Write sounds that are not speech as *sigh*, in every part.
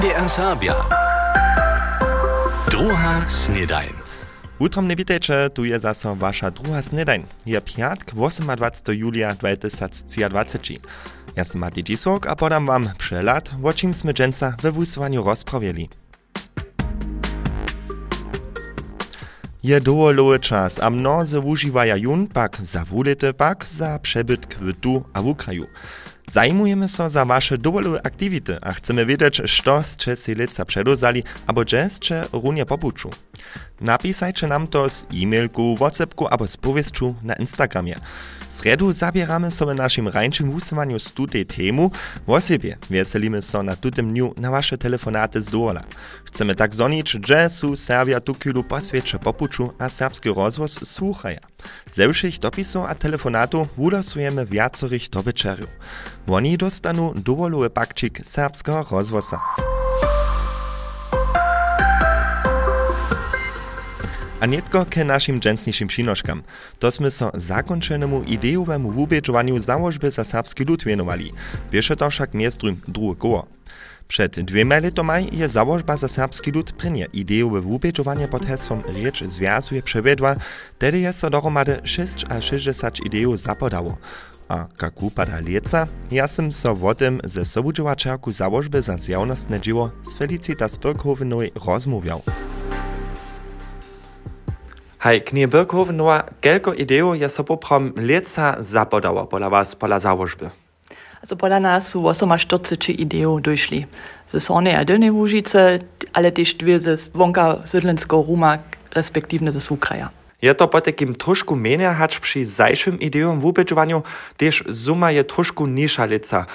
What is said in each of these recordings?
NDR Sabia. Druga snedajn. Utrom ne witajcie, tu je zaso wasza druga snedajn. Je piatk 28. julia 2023. Ja sam Mati Dzisłok, a podam wam przelat, o czym sme dżęca we wysłaniu rozprawieli. Je dowolowy czas, a mnozy używają jun pak za wulety, pak za przebyt kwitu a w kraju. Zajmujemy się za wasze dowolowe aktywity, a chcemy wiedzieć, co ste si lica przedozali, albo gdzie ste runie popuczu. Napisajcie nam to z e-mailku, whatsappku albo z powieściu na Instagramie. Sredu zabieramy sobie naszym rańczym stu tej temu, o siebie wieselimy się na tutym dniu na wasze telefonaty z dola. Chcemy tak zonić, że su Serbia tukilu poswiecie popuczu, a serbski rozwoz słuchaja. Ze všich dopisów a telefonatu wulosujemy wiacorych do večerju. Oni dostanu dowolowy pakčik serbskiego rozwoza. A nietko ke naszym dżęsniejszym przynoszkam. To sme so zakończonemu idejowemu wubieżowaniu założby za serbski lud wienowali. Biesze to wszak miestrum drugie koło. Przed dwiema latami je założba za serbski lud prynie ideowe wubieżowanie pod hasłem Riecz Związuje przewiedła, tedy je so dohromady 6 a 60 ideów zapodało. A jak upada lieca, ja sam so o tym ze sobudziewaczerku założby za zjawnostne dzieło z Felicitas Birkhowenowej rozmawiał. Hej, knie Birkhowenowa, kelko ideo je so poprom lieca zapodało pola was, pola założby? Also pola nas su 48 ideo došli. Ze Sornej a Dolnej Łužice, ale też dwie ze wonka Sydlenskiego Ruma, respektywne ze Sukraja. Je to po takim trošku menja hać przy zajszym ideom w ubezpieczeniu, też suma je trošku niższa lica.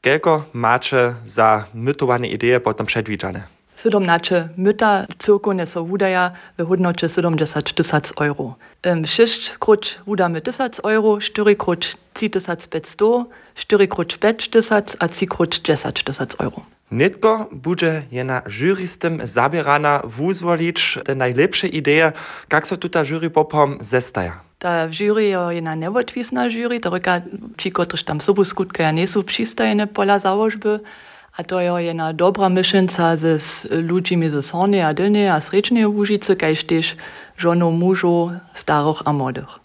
Kelko macie za mytowane idee potom przedwidziane? 17 myta cyrkone so wudaja w hodnocie 70 tysac euro. Um, 6 krut wudamy tysac euro, 4 krut 3 tysac 500, 4 krut 5 tysac, a 3 krut 10 tysac euro. Nitko bude jena jurystem zabierana wuzwolić te najlepsze idee, jak so tuta jury popom zestaja. Ta jury je neodvisna jury, to reka, ci, kotryž tam sobu skutkaja, nisu přistajene pola załožby, a to je jedna dobra myšlenca ze s ludźmi ze Sornej a Dolnej a Srečnej Łužice, kajž tež žono mužov, starych a młodych.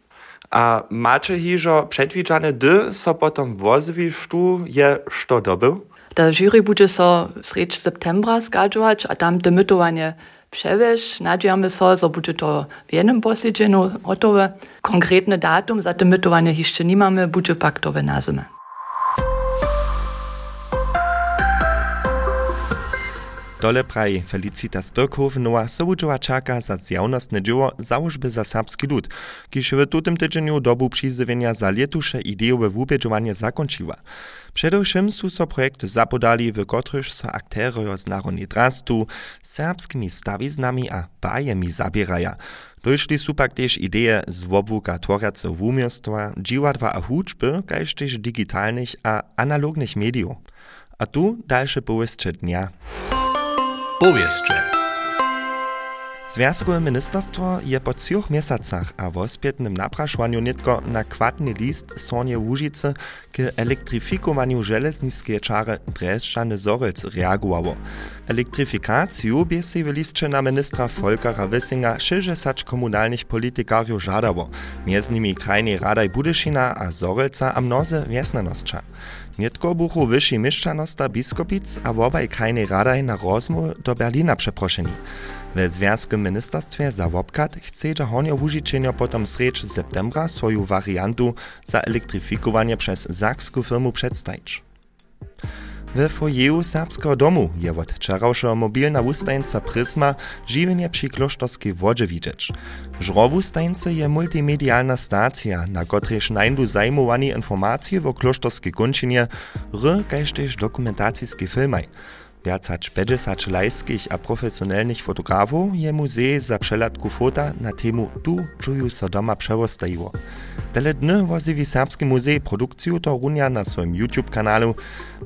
A macie hižo przedwidziane, dy so potom wozwisztu je što dobył? Ta jury bude so sreč septembra skadžować, a tam te mytowanie przewiesz. Nadziejamy so, że bude to w jednym posiedzeniu gotowe. Konkretne datum za te mytowanie jeszcze nie mamy, bude pak to w Dole praj Felicitas Birkhowenowa sobudziewaczaka za zjawnostne dzieło założby za serbski lud, kiż w tutym tydzieniu dobu przyzywienia za letusze ideowe wubieżowanie zakończyła. Przedewším su so projekt zapodali, w kotryż so akterojo z narodnej drastu, serbskimi stawiznami a bajemi zabieraja. Došli su pak też ideje z wobłuka tworjace wumiostwa, dziwadła a huczby, kajż też digitalnych a analognych mediów. A tu dalsze powieście dnia. Powieście. Związkowe ministerstwo je po trzech a w ospietnym napraszaniu nitko na kwadny list Sornie Łužice k elektryfikowaniu żeleznickiej czary Breszczany Zorec reagowało. Elektryfikacju bie si w listcze na ministra Volkara Wissinga 60 komunalnych politykariów żadało, między nimi krajnej Radaj Budyszina a Zorelca a mnoze wiesnanosća. Nitko buchu wyższy mieszczanosta biskopic a wobaj krajnej Radaj na rozmów do Berlina przeproszeni. We Związkowym Ministerstwie za Wobkat chce honio Łužičenio potom sreč septembra swoją wariantu za elektryfikowanie przez zakską firmu przedstawić. We fojeju serbskiego domu je od wczorajszego mobilna wustajeńca Prisma żywienie przy klosztorskiej wodzie widzieć. Żrowustajeńce je multimedialna stacja, na której znajdu zajmowani informacje o klosztorskiej kończynie, r, też dokumentacijskie filmy. Wiacać 50 lajskich a profesjonalnych fotografów je muzej za przelatku fota na temu Tu czuju so doma przewostajiło. Tele dny woziwi Serbski Muzej produkcję to runia na swoim YouTube kanalu.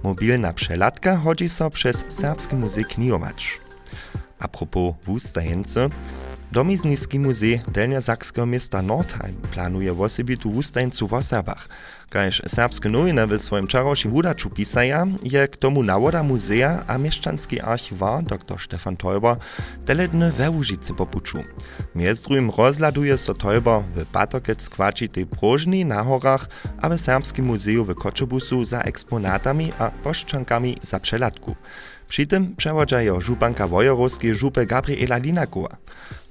Mobilna przelatka chodzi so przez Serbski Muzej knijować. A propos wustajence, Domizniski muzej Delnjozakskiego miasta Nordheim planuje wosebitú wustajeńcu w Osabach. Kaž serbske nowiny w swoim czarošim wudaczu pisaja, je k tomu nawoda muzea a mieszczanski archiwar dr Stefan Teuber teledny we Łužice popuczu. Miezdrujm rozladuje so Teuber w patokec kwačitej prożni na horach, a w serbskim muzeju w Koczebusu za eksponatami a poszczankami za przelatku. Przy tym przewodzają żupanka wojorowskiej Gabriela Linakowa.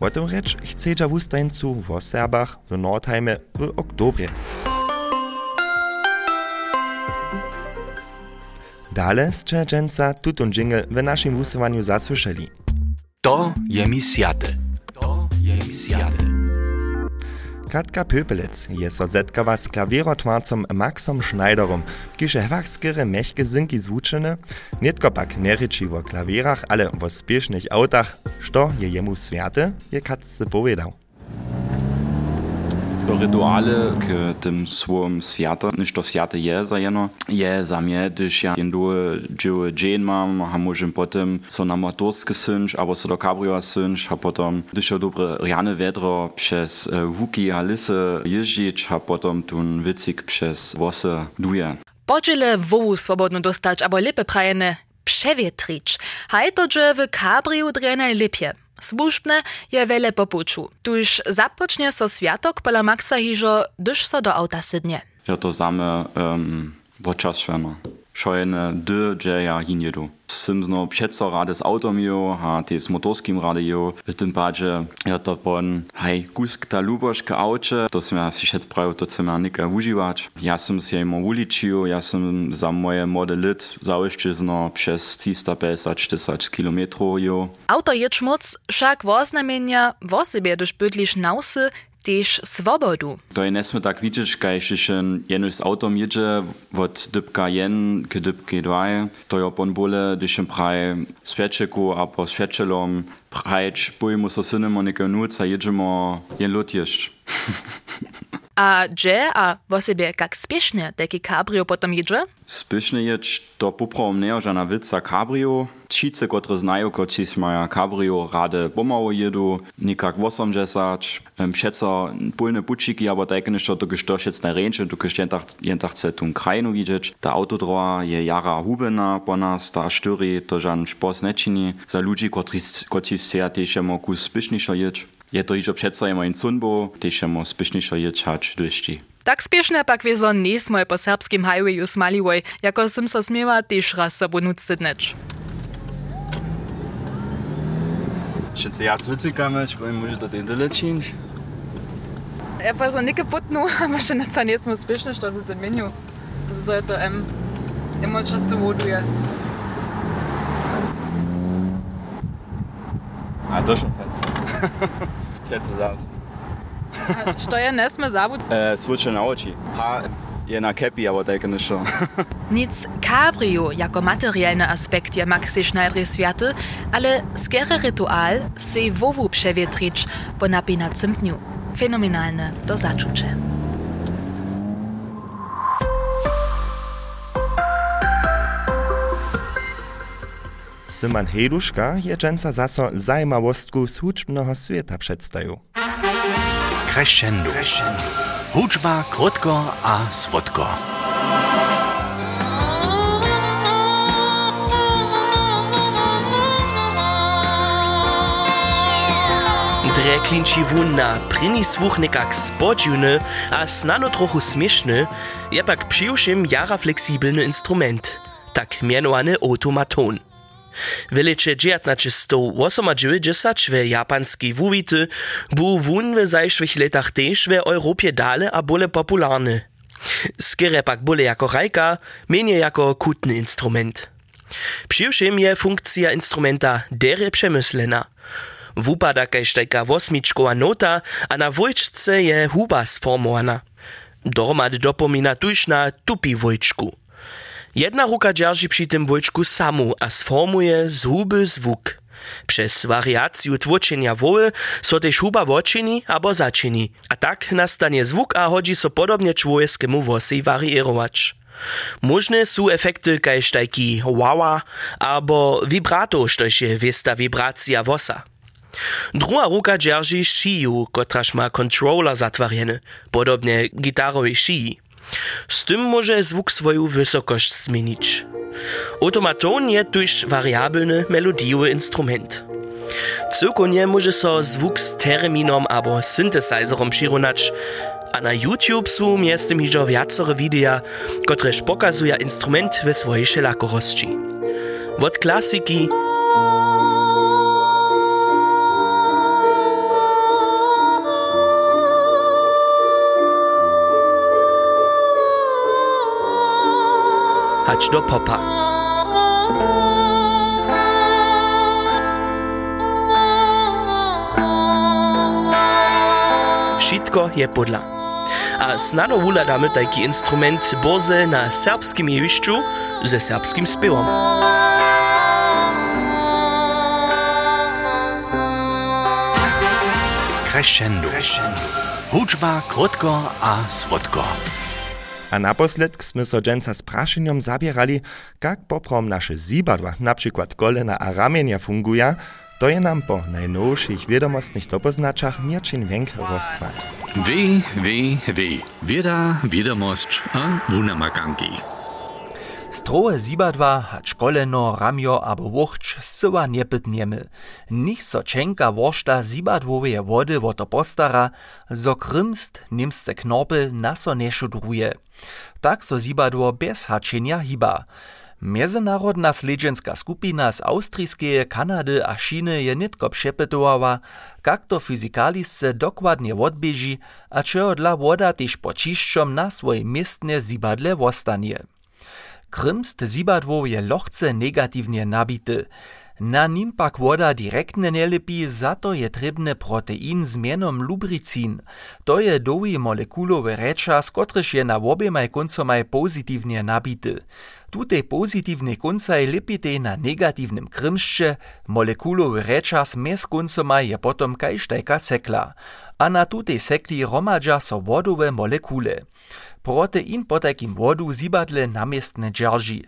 O tym rzecz chce w ustańcu w Serbach w Nordheimie w oktobrie. Dale ste dżęca tutun jingle w naszym głosowaniu zasłyszeli. To je mi sjate. To je mi sjate. Katka Pöpelec je so zetkawa z klavierotwarcom Maxom Schneiderom, kiž hewach skere mechke synki zvučene, netko pak nereči wo klavierach, ale wo spiešnych autach, što je jemu sviate, je Katce povedał. Rituale k tym swym świata, niż to świata je za jeno, je za mnie, gdyż ja jendu dzieły dzień mam, a może potem so na motorskie synć, albo so do cabrio synć, a potem, gdyż to dobre rjane wiadro przez łuki a lisy jeździć, a potem tun wycik przez włosy duje. Podziele wołu swobodno dostać, albo lepe prajene przewietrić. Haj to, że w cabrio drene lepie. Służbne je wiele popuczu. Tuż zapocznie so światok pola Maxa hižo, gdyż so do auta sydnie. Ja to same um, šojené D, že já ji jedu. Jsem znovu přeco rád s autom jo a ty s motorským rád jo. Tím pádem je to pon, hej, kusk ta luboš k auče, to jsem já si šet pravil, to jsem já nika užívač. Já jsem si jim uličil, já jsem za moje mode let zaujštězno přes 350-40 kilometrů jo. Auto je čmoc, však voznamenia, vosebě do špytliš nausy, Dech Swobodu. Da en esmet der kwitechgeichchen jennus Automierge, wat dëpp Kaen gedëpp gedwaie, Doi op bonbole dechen Prei Swetscheko a aus Fetschelom, Preitsch, Boe muss der sinnne man ik no zerjegemmer jen Lotiercht. *laughs* A gdzie a vosebie kak spiešne taki cabrio potom jedzie? Spišne ječ to poprom neožana vica cabrio. Čice, kotre znajo, koči maja cabrio rade pomało jedu, nikak 80. Přeco pólne pučiki, aber tak ništo to geštošec na ręcze, tu jentach, jentach chce tun krajinu widzieć. Ta autodroa je jara hubena po nas, ta štyri to žan špos nečini. Za ludzi, se tež jemo kus spišnišo ječ. Je to iżo přeco je moje sunbo, tež jemo spišnišo ječać dojšti. Tak spiešne pak wiezo nie sme po serbskim highwayu smaliwoj, jako som so smiewa tež raz sobu nucydneć. Všetci ja cvicikame, či poviem, môže *laughs* to tým dolečíš? Ja pa so neke potnu, a še na ca nismo spiešne, što se to menju. Zato je to em, emo často voduje. A to schon fec. *laughs* Všetci zás. Što je nesme zavud? E, Svuče na oči. Ha, je na kepi, aber tak ništo. *laughs* Nic cabrio jako materialny aspekt je Maxi Schneider światy, ale skere ritual se wowu przewietrić po napinacym dniu. Fenomenalne do zaczucie. Syman Heduška je dżęca zaso zajmawostku z huczbnego świata przedstawił. Crescendo. Hudžba, krótko a słodko. Dre klinči wun na prini słuch nekak spodziwny, a snano trochu śmieszny, je pak přijušim jara fleksibelny instrument, tak mianowany automaton. W lecie 1998 w japanskiej wuwity był wun w zajszłych latach też w Europie dale a bole popularny. Skierę pak bole jako rajka, mniej jako kutny instrument. Przyjuszym je funkcja instrumenta dere przemyslena. Wupada kaž tajka osmičkova nota a na vojčce je huba sformowana. Dohromady dopomina tuž na tupi vojčku. Jedna ruka dzierży przy tym wojczku samu, a sformuje z huby zwuk. Przez wariację tłoczenia woły so też huba woczyni albo zaczyni, a tak nastanie zwuk a chodzi so podobnie człowieckiemu włosy warierować. Możne są efekty tajki wawa albo vibrato, štož je wiesta vibracja wosa. Druga ruka dzierży sziju, kotraż ma controller zatwarjeny, podobnie gitarowej szyi. Z tym może zwuk swoją wysokość zmienić. Automaton je tuż variabilny melodiowy instrument. Cyłkonie może so zwuk z terminom albo syntesazorom przyrównać, a na YouTube są między tym hižo wiacore wideo, kotreż pokazuje instrument we swojej szelakorości. Od klasyki hać do popa. Wszystko je podla. A snano wuladamy taki instrument boze na serbskim jewiszczu ze serbskim śpiewom. Crescendo. Hudžba krótko a słodko. A naposled sme so dženca s prašenjom zabierali, kak poprom naše zibadła, na przykład kolena a ramienia funguja, to je nam po najnowszych wiadomostnych dopoznaczach Mirczyn Wenk rozkład. Weh, weh, weh. Wieda, wiadomość a wunamakanki. Strohe zibadwa hać koleno, ramio abo wuchć syła nie pytniemy. Nich so čenka woršta zibadwowe wody woto postara, zo krymst nimsce knorpel naso nie szudruje. Tak so zibadło bez haczenia hiba. Międzynarodna sledźenska skupina z Austrijskeje, Kanady a Činy je nitko přepytowała, kak to fyzikalisce dokładnie odbieži a čeho dla woda tež počišćom na swoje miestne zibadle wostanie. Krymst zibadło je lochce negatywnie nabity. Na nim pak woda direktne nie lepi, za to je trebne protein z mienom lubricin. To je dowi molekulowy rečas, kotryž je na obiemaj koncomaj pozitywnie nabity. Tutej pozitywnej koncaj lepite na negatywnym krymszcze, molekulowy rečas mes koncomaj je potom kajštajka sekla. A na tutej sekli romadža so wodowe molekule. Protein po takim wodu zibadle namiestne dzierži.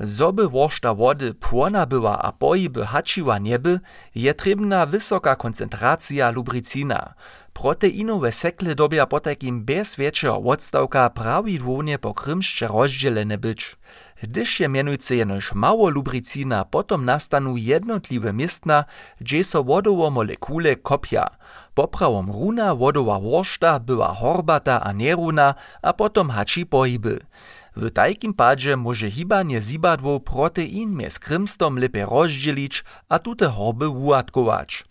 Zoby woršta wody płona była a pojiby hačiła nieby, je trebna wysoka koncentracja lubricina. Proteinowe sekle dobia po takim bez większego odstawka prawidłownie po krymszcze rozdzielene. Gdyż je mianujce jenoż mało lubricina, potom nastanu jednotliwe miestna, gdzie so wodowo molekule kopia. Poprawom runa wodowa woršta była horbata a neruna, a potom hači pojiby. W takim padzie może hibanie zibadło protein mjez krymstom lepe rozdzielić, a tute horby ułatkować.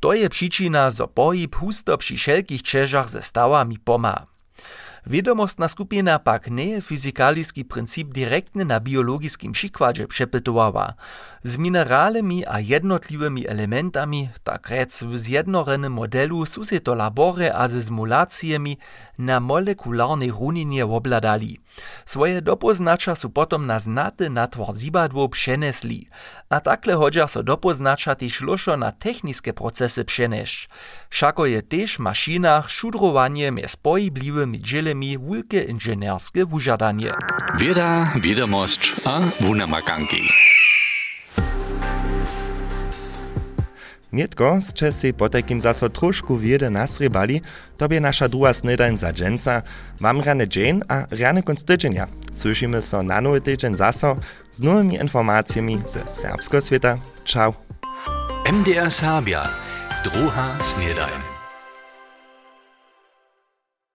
To je przyczyna, zo pohib husto przy wszelkich čežach ze stawami poma. Wiadomostna skupina pak nie je fyzikaliski princip direktnie na biologiskim przykładzie przepytowała. Z mineralami a jednotliwymi elementami, tak rec w zjednorenym modelu se to labore a ze simulacjami na molekularnej runinie obladali. Swoje dopoznacza su potom na znaty natwar zibadło przenesli, a takle hodźa so dopoznacza też lošo na techniske procesy przenešć. Šako je też maszynach szudrowanie mjez pojibliwymi dzielemi wulke inženerskie wużadanie. Wieda, wiadomość a wunamakanki. Nietko, zče si po takim zaso trošku wiede nasrybali, to by nasza druga snydań za dżęca. Mam dzień a rane konc tydzienia. Słyszymy so na nowy tydzień zaso z nowymi informacjami ze serbskiego świata. Ciao. MDR Serbia. Druha snedajn.